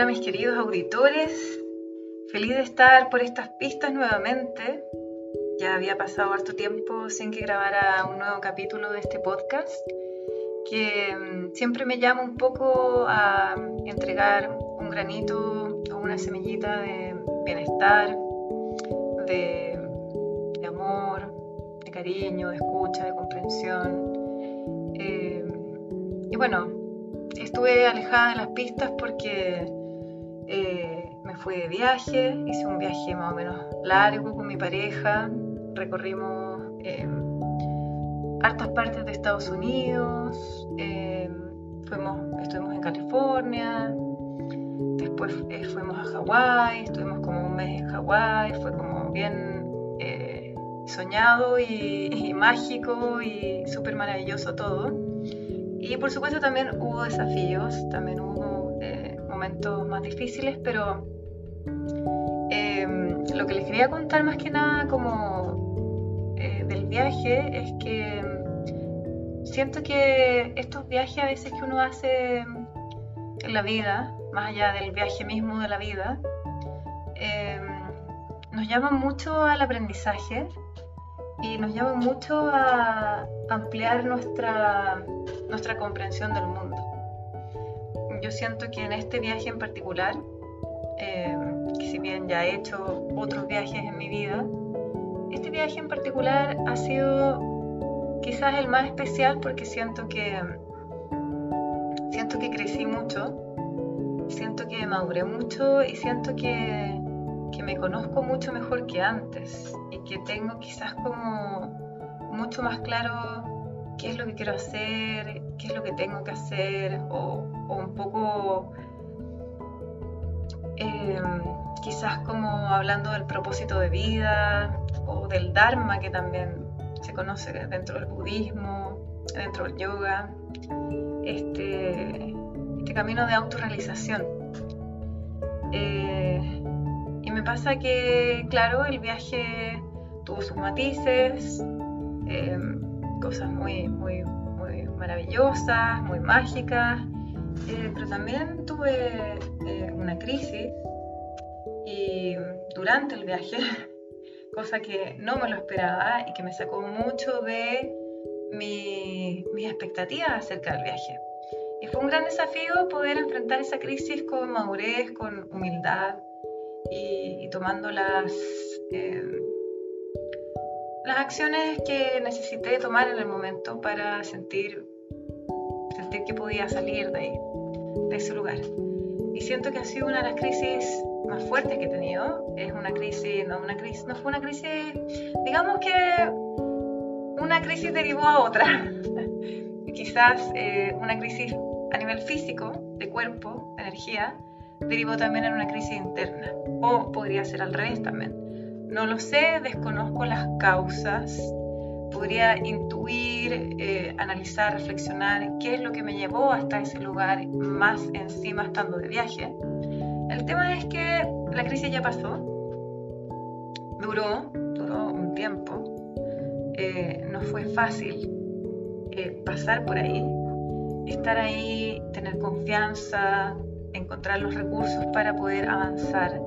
Hola mis queridos auditores, feliz de estar por estas pistas nuevamente. Ya había pasado harto tiempo sin que grabara un nuevo capítulo de este podcast, que mm, siempre me llama un poco a entregar un granito o una semillita de bienestar, de, amor, de cariño, de escucha, de comprensión. Eh, y bueno, estuve alejada de las pistas porque eh, me fui de viaje, hice un viaje más o menos largo con mi pareja, recorrimos eh, hartas partes de Estados Unidos, eh, fuimos, estuvimos en California, después fuimos a Hawái, estuvimos como un mes en Hawái, fue como bien soñado y, y mágico y súper maravilloso todo. Y por supuesto también hubo desafíos, también hubo momentos más difíciles, pero em, lo que les quería contar más que nada como eh, del viaje es que em, siento que estos viajes a veces que uno hace en la vida, más allá del viaje mismo de la vida, em, nos llaman mucho al aprendizaje y nos llaman mucho a ampliar nuestra, nuestra comprensión del mundo yo siento que en este viaje en particular, eh, si bien ya he hecho otros viajes en mi vida, este viaje en particular ha sido quizás el más especial porque siento que siento que crecí mucho, siento que maduré mucho y siento que, que me conozco mucho mejor que antes y que tengo quizás como mucho más claro qué es lo que quiero hacer, qué es lo que tengo que hacer, o, un poco em, quizás como hablando del propósito de vida o del Dharma que también se conoce dentro del budismo, dentro del yoga, este, este camino de autorrealización. Eh, y me pasa que, claro, el viaje tuvo sus matices, em, cosas muy, muy, muy maravillosas, muy mágicas, eh, pero también tuve eh, una crisis y durante el viaje, cosa que no me lo esperaba y que me sacó mucho de mi, mis expectativas acerca del viaje. Y fue un gran desafío poder enfrentar esa crisis con madurez, con humildad y, tomando las... Eh, las acciones que necesité tomar en el momento para sentir, sentir que podía salir de ahí, de ese lugar. Y siento que ha sido una de las crisis más fuertes que he tenido. Es una crisis, no, una crisis, no fue una crisis, digamos que una crisis derivó a otra. Quizás eh, una crisis a nivel físico, de cuerpo, de energía, derivó también en una crisis interna. O podría ser al revés también no lo sé, desconozco las causas. Podría intuir, eh, analizar, reflexionar qué es lo que me llevó hasta ese lugar, más encima estando de viaje. El tema es que la crisis ya pasó, duró, duró un tiempo, eh, no fue fácil eh, pasar por ahí, estar ahí, tener confianza, encontrar los recursos para poder avanzar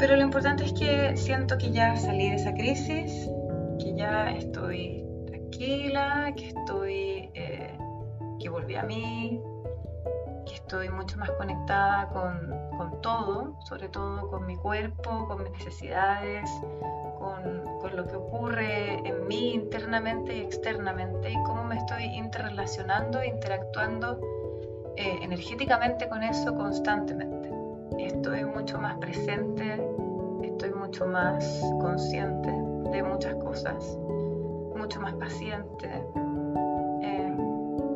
pero lo importante es que siento que ya salí de esa crisis, que ya estoy tranquila, que estoy, eh, que volví a mí, que estoy mucho más conectada con, todo, sobre todo con mi cuerpo, con mis necesidades, con, lo que ocurre en mí internamente y externamente y cómo me estoy interrelacionando interactuando eh, energéticamente con eso constantemente estoy mucho más presente, estoy mucho más consciente de muchas cosas, mucho más paciente. Eh,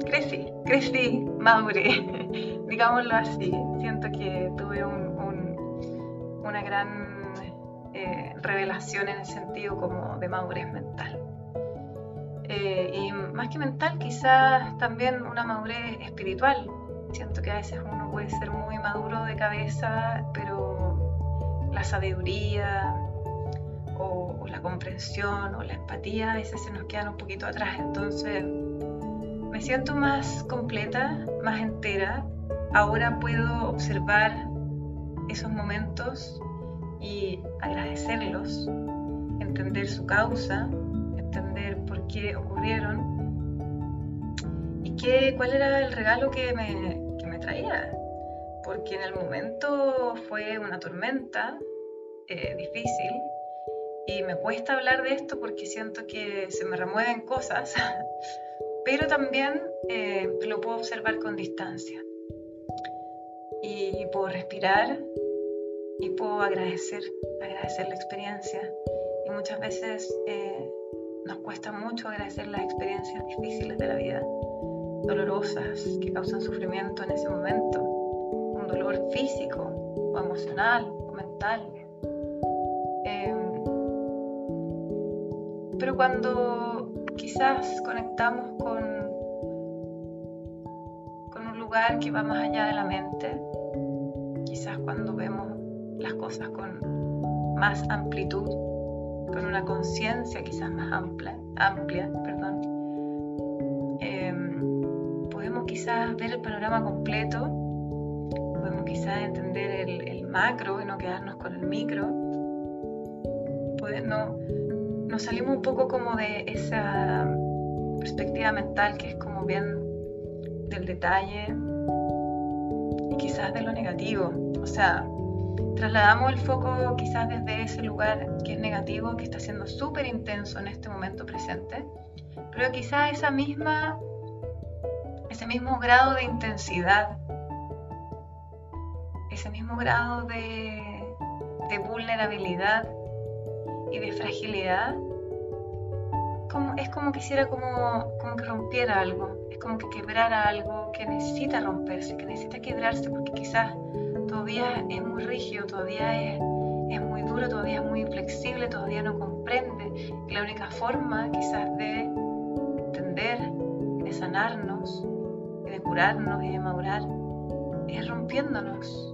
crecí, crecí, maduré, digámoslo así. Siento que tuve una gran eh, revelación en el sentido como de madurez mental. Eh, y más que mental, quizás también una madurez espiritual, Siento que a veces uno puede ser muy maduro de cabeza, pero la sabiduría o, la comprensión o la empatía a veces se nos quedan un poquito atrás. Entonces me siento más completa, más entera, ahora puedo observar esos momentos y agradecerlos, entender su causa, entender por qué ocurrieron y qué, cuál era el regalo que me, que me traía. Porque en el momento fue una tormenta eh, difícil y me cuesta hablar de esto porque siento que se me remueven cosas, pero también eh, lo puedo observar con distancia. Y puedo respirar y puedo agradecer, agradecer la experiencia. Y muchas veces eh, nos cuesta mucho agradecer las experiencias difíciles de la vida, dolorosas, que causan sufrimiento en ese momento, un dolor físico o emocional o mental. Em, pero cuando quizás conectamos con, con un lugar que va más allá de la mente, quizás cuando vemos las cosas con más amplitud, con una conciencia quizás más amplia, amplia perdón. Em, podemos quizás ver el panorama completo, podemos quizás entender el, macro y no quedarnos con el micro. no, nos salimos un poco como de esa perspectiva mental que es como bien del detalle y quizás de lo negativo. O sea, trasladamos el foco quizás desde ese lugar que es negativo, que está siendo súper intenso en este momento presente, pero quizás esa misma, ese mismo grado de intensidad, ese mismo grado de, vulnerabilidad y de fragilidad, como, es como quisiera como, como que rompiera algo, es como que quebrara algo que necesita romperse, que necesita quebrarse porque quizás todavía es muy rígido, todavía es, muy duro, todavía es muy inflexible, todavía no comprende. La única forma quizás de entender, de sanarnos, de curarnos y de madurar es rompiéndonos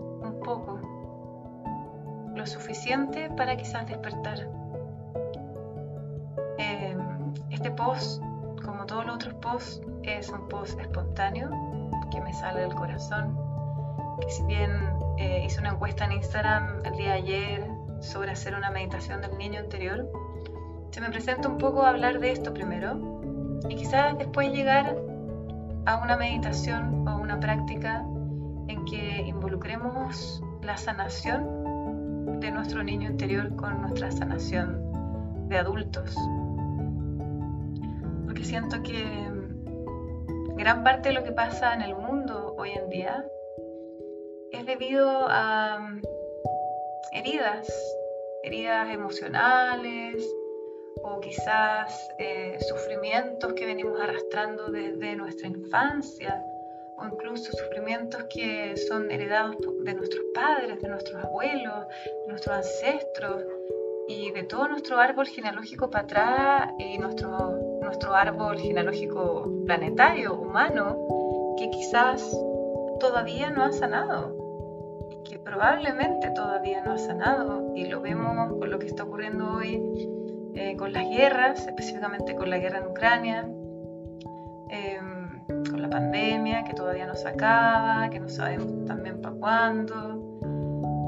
lo suficiente para quizás despertar. Em, este post, como todos los otros posts, es un post espontáneo que me sale del corazón, que si bien eh, hice una encuesta en Instagram el día ayer sobre hacer una meditación del niño interior. Se me presenta un poco hablar de esto primero y quizás después llegar a una meditación o una práctica en que involucremos la sanación de nuestro niño interior con nuestra sanación de adultos. Porque siento que gran parte de lo que pasa en el mundo hoy en día es debido a mm, heridas, heridas emocionales o quizás eh, sufrimientos que venimos arrastrando desde nuestra infancia o incluso sufrimientos que son heredados de nuestros padres, de nuestros abuelos, de nuestros ancestros y de todo nuestro árbol genealógico para atrás y nuestro, nuestro árbol genealógico planetario, humano, que quizás todavía no ha sanado que probablemente todavía no ha sanado. Y lo vemos con lo que está ocurriendo hoy eh, con las guerras, específicamente con la guerra en Ucrania, pandemia que todavía no se acaba, que no sabemos también para cuándo,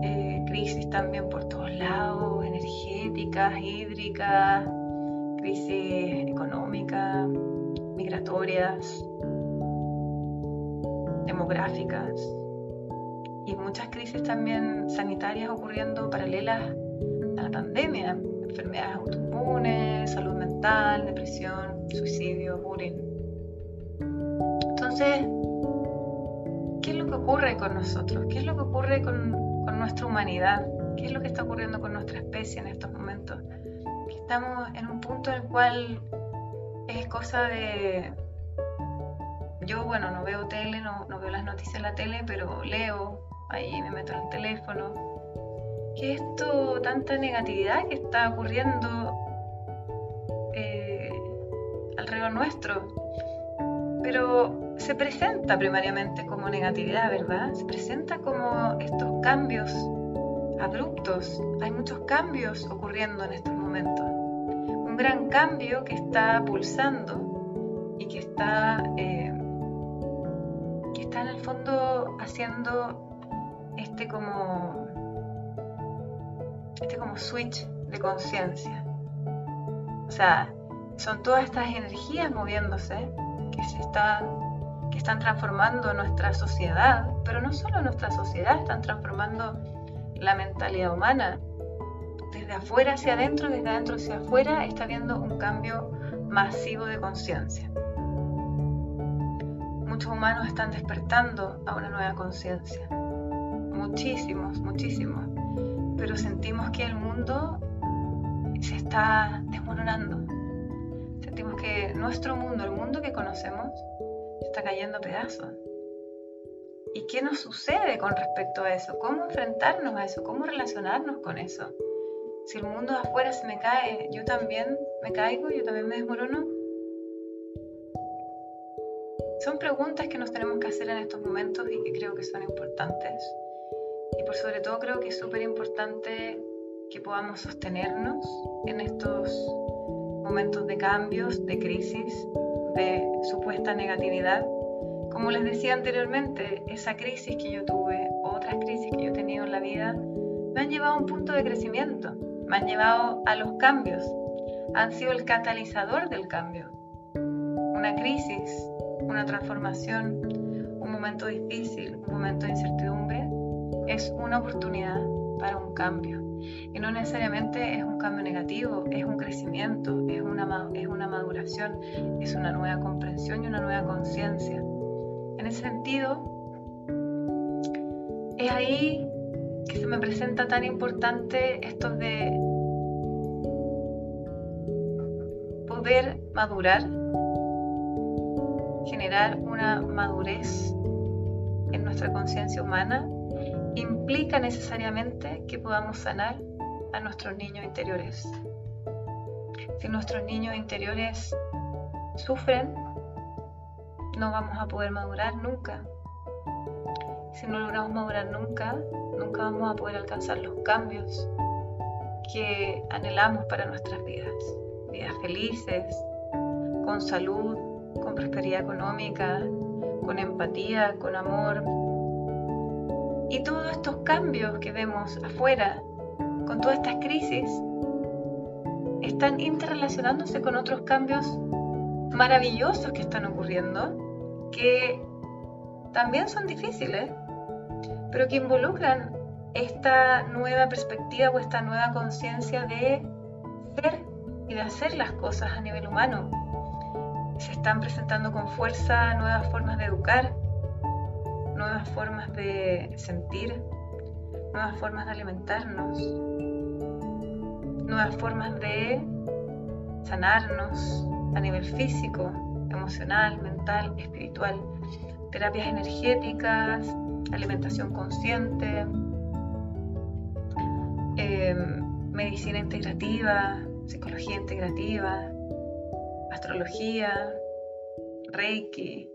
eh, crisis también por todos lados, energéticas, hídricas, crisis económicas, migratorias, demográficas. Y muchas crisis también sanitarias ocurriendo paralelas a la pandemia, enfermedades autoinmunes, salud mental, depresión, suicidio, bullying. Entonces, ¿qué es lo que ocurre con nosotros? ¿Qué es lo que ocurre con, con nuestra humanidad? ¿Qué es lo que está ocurriendo con nuestra especie en estos momentos? estamos en un punto en el cual es cosa de yo, bueno, no veo tele, no, no, veo las noticias en la tele, pero leo, ahí me meto en el teléfono. ¿Qué es esto, tanta negatividad que está ocurriendo eh, alrededor nuestro? Pero se presenta primariamente como negatividad, ¿verdad? Se presenta como estos cambios abruptos. Hay muchos cambios ocurriendo en estos momentos. Un gran cambio que está pulsando y que está... Eh, está en el fondo haciendo este como este como switch de conciencia. O sea, son todas estas energías moviéndose que se están, que están transformando nuestra sociedad, pero no solo nuestra sociedad, están transformando la mentalidad humana. Desde afuera hacia adentro, desde adentro hacia afuera, está habiendo un cambio masivo de conciencia. Muchos humanos están despertando a una nueva conciencia. Muchísimos, muchísimos. Pero sentimos que el mundo se está desmoronando sentimos que nuestro mundo, el mundo que conocemos, está cayendo a pedazos. ¿Y qué nos sucede con respecto a eso? ¿Cómo enfrentarnos a eso? ¿Cómo relacionarnos con eso? Si el mundo de afuera se me cae, yo también me caigo, yo también me desmorono. Son preguntas que nos tenemos que hacer en estos momentos y que creo que son importantes. Y por sobre todo creo que es súper importante que podamos sostenernos en estos momentos de cambios, de crisis, de supuesta negatividad. Como les decía anteriormente, esa crisis que yo tuve, otras crisis que yo he tenido en la vida, me han llevado a un punto de crecimiento, me han llevado a los cambios, han sido el catalizador del cambio. Una crisis, una transformación, un momento difícil, un momento de incertidumbre, es una oportunidad para un cambio. Y no necesariamente es un cambio negativo, es un crecimiento, es una, es una maduración, es una nueva comprensión y una nueva conciencia. En ese sentido, es ahí que se me presenta tan importante esto de poder madurar, generar una madurez en nuestra conciencia humana implica necesariamente que podamos sanar a nuestros niños interiores. Si nuestros niños interiores sufren, no vamos a poder madurar nunca. Si no logramos madurar nunca, nunca vamos a poder alcanzar los cambios que anhelamos para nuestras vidas. Vidas felices, con salud, con prosperidad económica, con empatía, con amor, y todos estos cambios que vemos afuera, con todas estas crisis, están interrelacionándose con otros cambios maravillosos que están ocurriendo, que también son difíciles, pero que involucran esta nueva perspectiva o esta nueva conciencia de ser y de hacer las cosas a nivel humano. Se están presentando con fuerza nuevas formas de educar, nuevas formas de sentir, nuevas formas de alimentarnos, nuevas formas de sanarnos a nivel físico, emocional, mental, espiritual, terapias energéticas, alimentación consciente, em, medicina integrativa, psicología integrativa, astrología, reiki,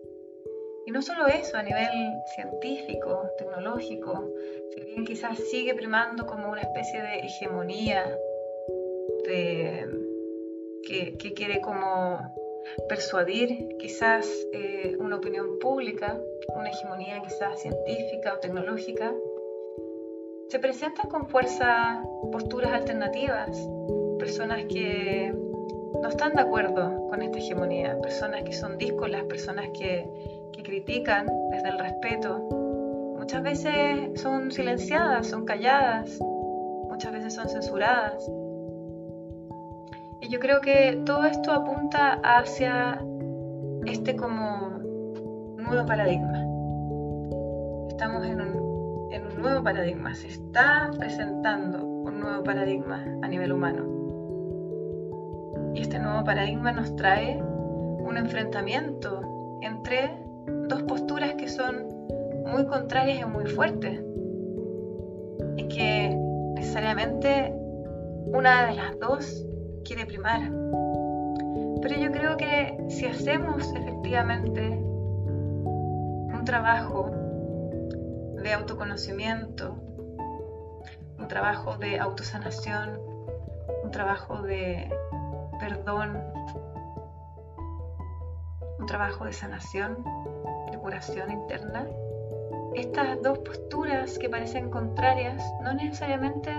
y no solo eso, a nivel científico, tecnológico, si bien quizás sigue primando como una especie de hegemonía que, quiere como persuadir quizás eh, una opinión pública, una hegemonía quizás científica o tecnológica, se presentan con fuerza posturas alternativas, personas que no están de acuerdo con esta hegemonía, personas que son díscolas, personas que que critican desde el respeto, muchas veces son silenciadas, son calladas, muchas veces son censuradas. Y yo creo que todo esto apunta hacia este como nuevo paradigma. Estamos en un, en un nuevo paradigma, se está presentando un nuevo paradigma a nivel humano. Y este nuevo paradigma nos trae un enfrentamiento entre dos posturas que son muy contrarias y muy fuertes. Y que necesariamente una de las dos quiere primar. Pero yo creo que si hacemos efectivamente un trabajo de autoconocimiento, un trabajo de autosanación, un trabajo de perdón, trabajo de sanación, de curación interna, estas dos posturas que parecen contrarias no necesariamente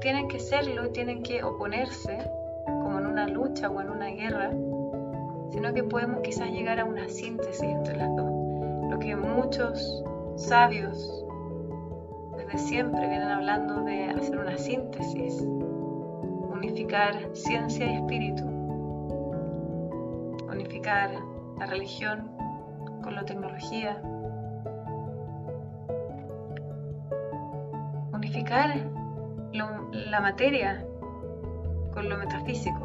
tienen que serlo, tienen que oponerse, como en una lucha o en una guerra, sino que podemos quizás llegar a una síntesis entre las dos. Lo que muchos sabios desde siempre vienen hablando de hacer una síntesis, unificar ciencia y espíritu, unificar la religión con la tecnología, unificar la materia con lo metafísico.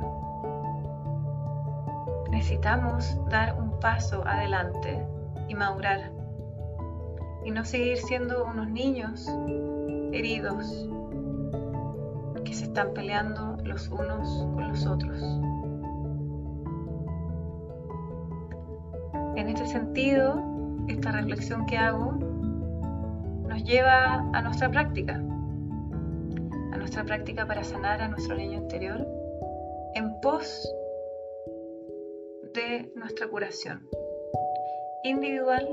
Necesitamos dar un paso adelante y madurar y no seguir siendo unos niños heridos que se están peleando los unos con los otros. Sentido, esta reflexión que hago nos lleva a nuestra práctica, a nuestra práctica para sanar a nuestro niño interior en pos de nuestra curación individual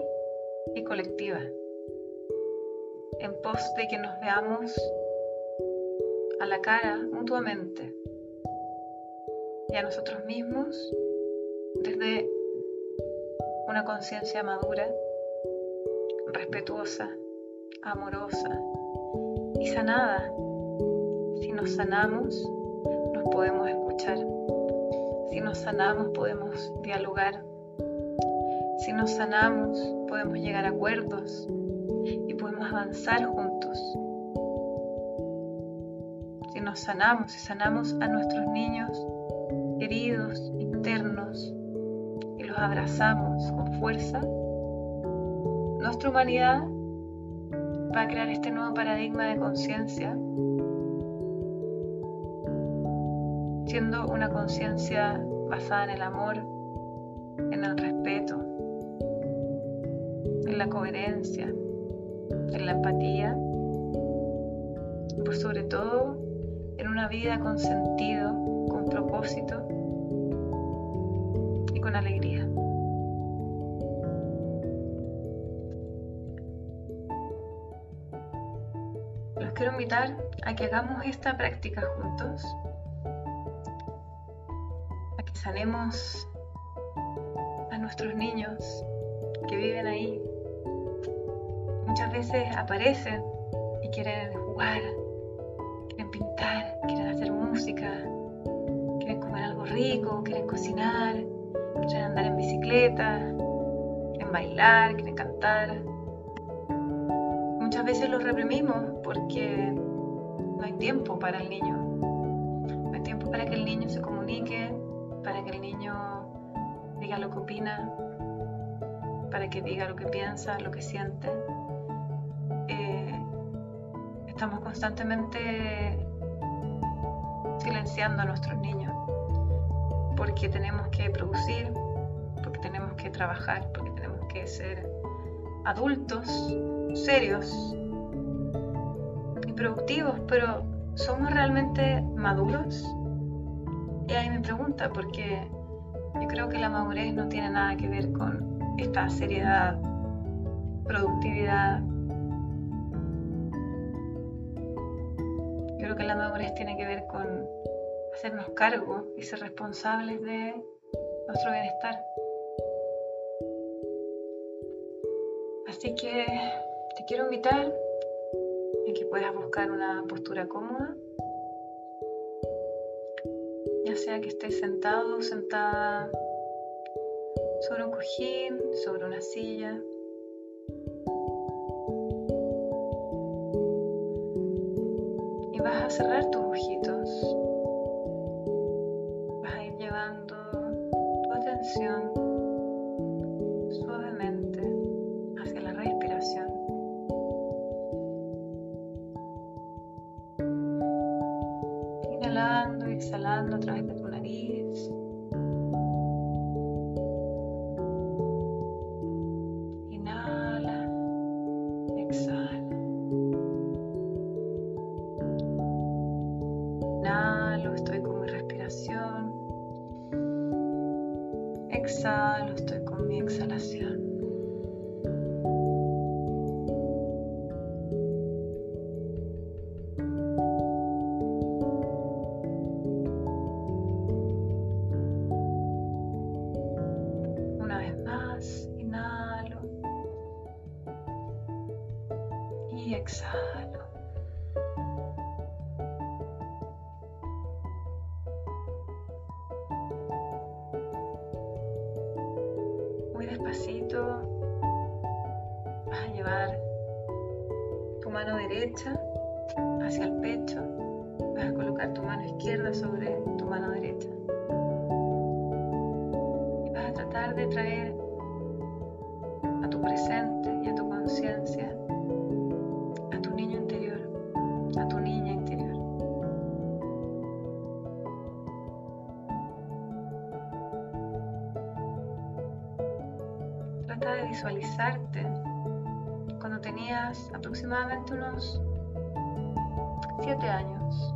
y colectiva, en pos de que nos veamos a la cara mutuamente y a nosotros mismos desde una conciencia madura, respetuosa, amorosa y sanada. Si nos sanamos, nos podemos escuchar. Si nos sanamos, podemos dialogar. Si nos sanamos, podemos llegar a acuerdos y podemos avanzar juntos. Si nos sanamos y sanamos a nuestros niños heridos, internos, abrazamos con fuerza, nuestra humanidad va a crear este nuevo paradigma de conciencia, siendo una conciencia basada en el amor, en el respeto, en la coherencia, en la empatía, y por sobre todo en una vida con sentido, con propósito con alegría. Los quiero invitar a que hagamos esta práctica juntos, a que sanemos a nuestros niños que viven ahí muchas veces aparecen y quieren jugar, quieren pintar, quieren hacer música, quieren comer algo rico, quieren cocinar, quieren andar en bicicleta, quieren bailar, quieren cantar. Muchas veces los reprimimos porque no hay tiempo para el niño. No hay tiempo para que el niño se comunique, para que el niño diga lo que opina, para que diga lo que piensa, lo que siente estamos constantemente silenciando a nuestros niños porque tenemos que producir, porque tenemos que trabajar, porque tenemos que ser adultos, serios y productivos, pero ¿somos realmente maduros? Y ahí me pregunta, porque yo creo que la madurez no tiene nada que ver con esta seriedad, productividad, creo que la madurez tiene que ver con hacernos cargo y ser responsables de nuestro bienestar. Así que te quiero invitar a que puedas buscar una postura cómoda, ya sea que estés sentado o sentada sobre un cojín, sobre una silla. vas a cerrar tus ojitos. Tu derecha hacia el pecho, vas a colocar tu mano izquierda sobre tu mano derecha. Y vas a tratar de traer aproximadamente unos 7 años.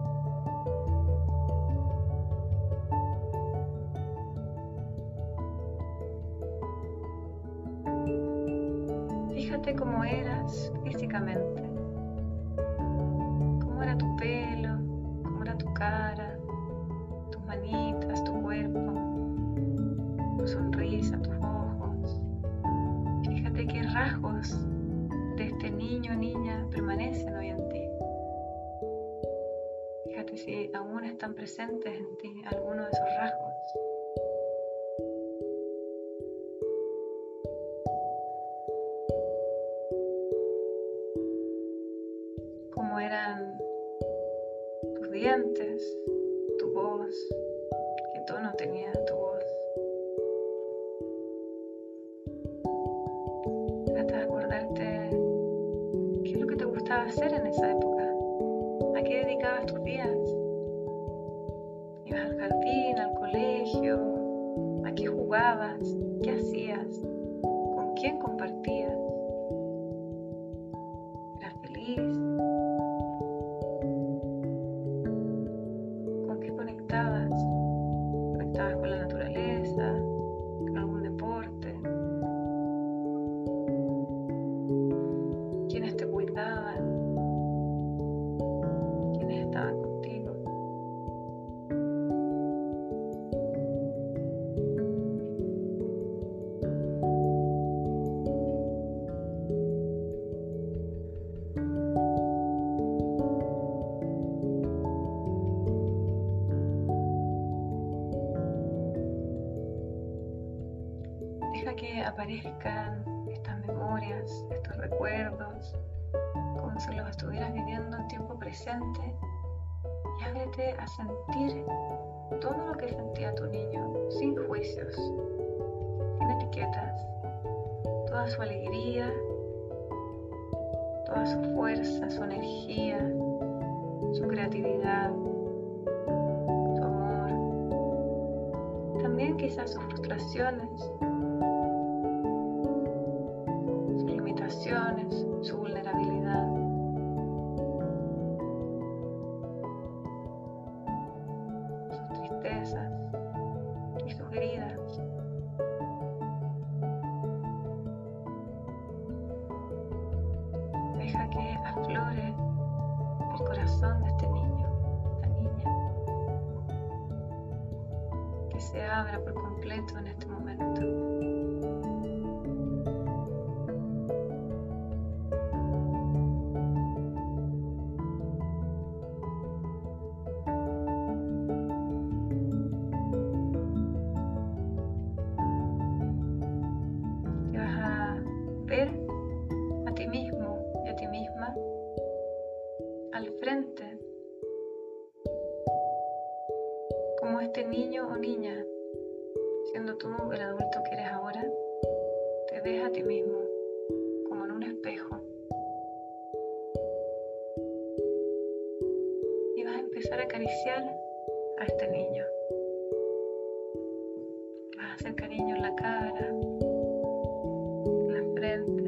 presentes en ti alguno de esos aparezcan estas memorias, estos recuerdos, como si los estuvieras viviendo en tiempo presente y ábrete a sentir todo lo que sentía tu niño sin juicios, sin etiquetas, toda su alegría, toda su fuerza, su energía, su creatividad, su amor, también quizás sus frustraciones. empezar a acariciar a este niño. Vas a hacer cariño en la cara, en la frente.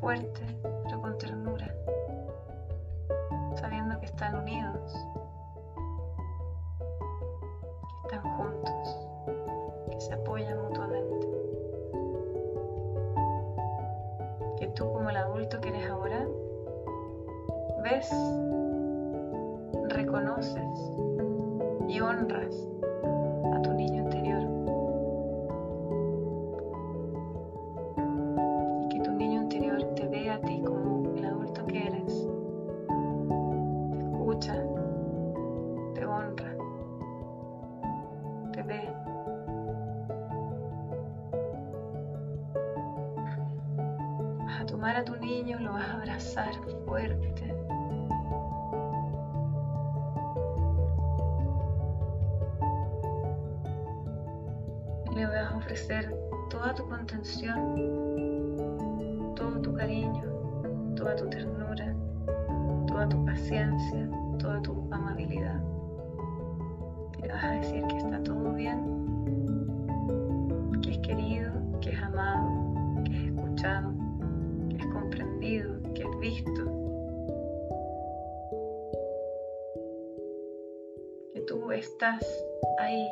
Fuerte ofrecer toda tu contención, todo tu cariño, toda tu ternura, toda tu paciencia, toda tu amabilidad. Le vas a decir que está todo bien, que es querido, que es amado, que es escuchado, que es comprendido, que es visto. Que tú estás ahí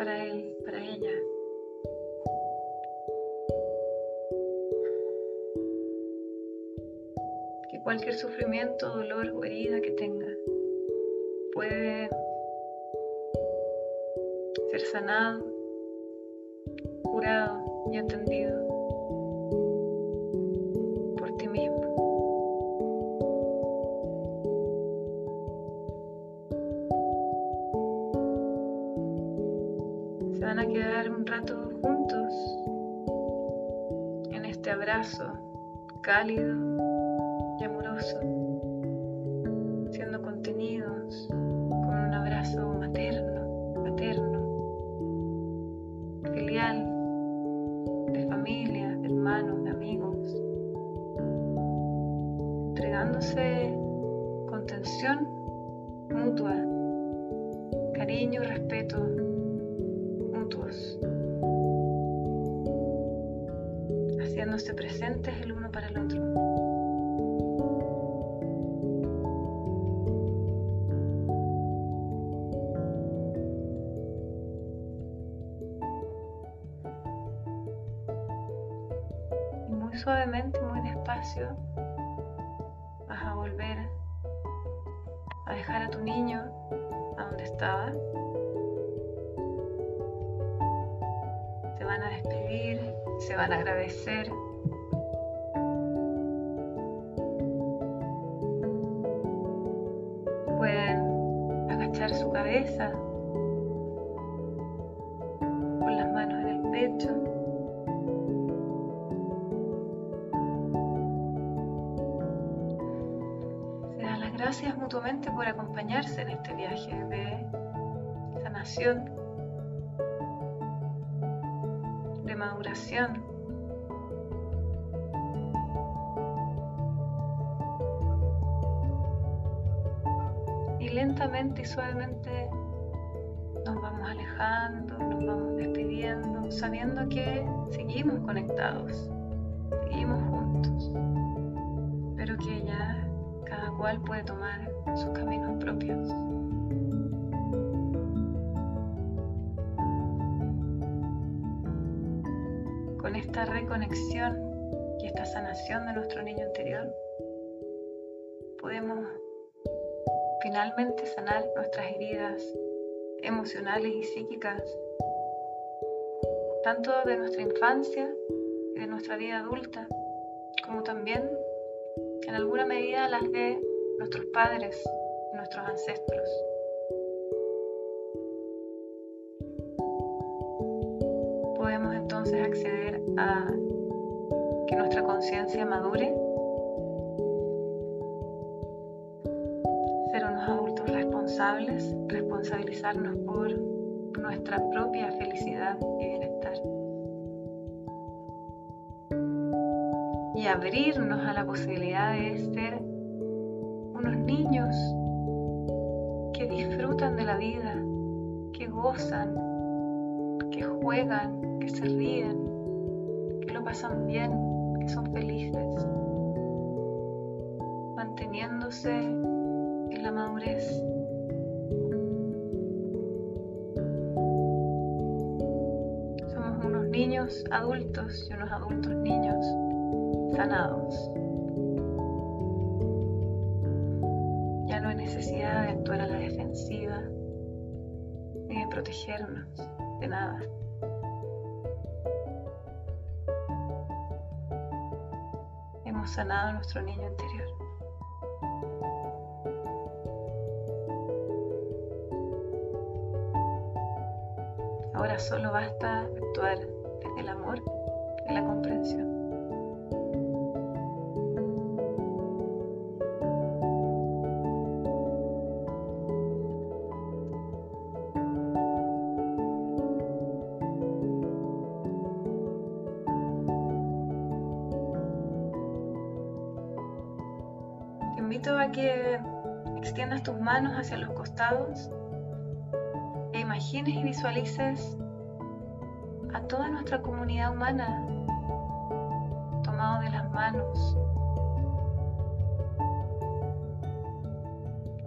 para él, para ella. Que cualquier sufrimiento, dolor o herida que tenga puede ser sanado, curado y atendido cálido y amoroso, siendo contenidos con un abrazo materno, paterno, filial, de familia, de hermanos, de amigos, entregándose contención mutua, vas a volver a dejar a tu niño a donde estaba. Se van a despedir, se van a agradecer. Pueden agachar su cabeza con las manos en el pecho. Gracias mutuamente por acompañarse en este viaje de sanación, de maduración. Y lentamente y suavemente nos vamos alejando, nos vamos despidiendo, sabiendo que seguimos conectados, seguimos cual puede tomar sus caminos propios. Con esta reconexión y esta sanación de nuestro niño interior, podemos finalmente sanar nuestras heridas emocionales y psíquicas, tanto de nuestra infancia y de nuestra vida adulta, como también en alguna medida las de nuestros padres nuestros ancestros. Podemos entonces acceder a que nuestra conciencia madure, ser unos adultos responsables, responsabilizarnos por nuestra propia felicidad y bienestar. y abrirnos a la posibilidad de ser unos niños que disfrutan de la vida, que gozan, que juegan, que se ríen, que lo pasan bien, que son felices, manteniéndose en la madurez. Somos unos niños adultos y unos adultos niños sanados. Ya no hay necesidad de actuar a la defensiva ni de protegernos de nada. Hemos sanado nuestro niño interior. Ahora solo basta actuar desde el amor y la comprensión. E imagines y visualices a toda nuestra comunidad humana tomado de las manos,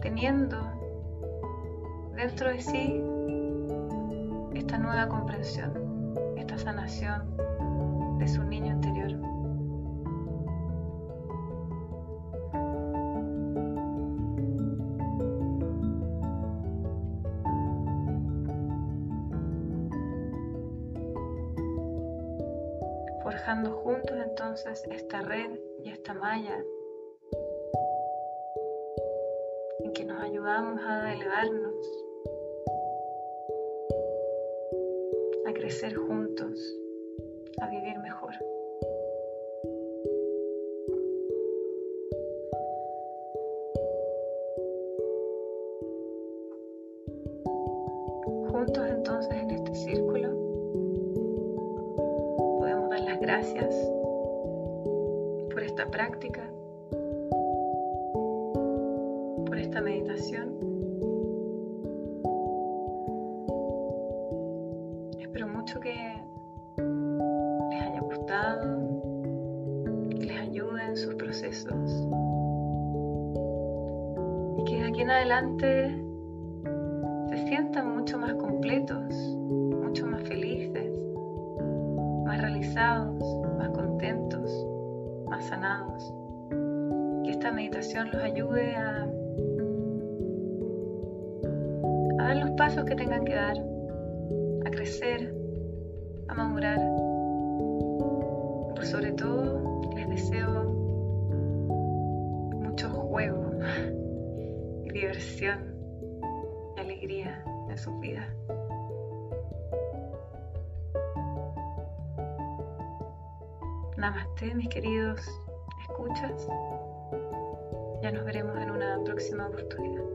teniendo dentro de sí esta nueva comprensión, esta sanación de su niño interior. Esta red y esta malla en que nos ayudamos a elevarnos, a crecer juntos, a vivir mejor. Que les ayude en sus procesos y que de aquí en adelante se sientan mucho más completos, mucho más felices, más realizados más contentos, más sanados. Que esta meditación los ayude a, a dar los pasos que tengan que dar, a crecer, a madurar. Sobre todo, les deseo mucho juego diversión alegría en sus vidas. Namaste, mis queridos escuchas. Ya nos veremos en una próxima oportunidad.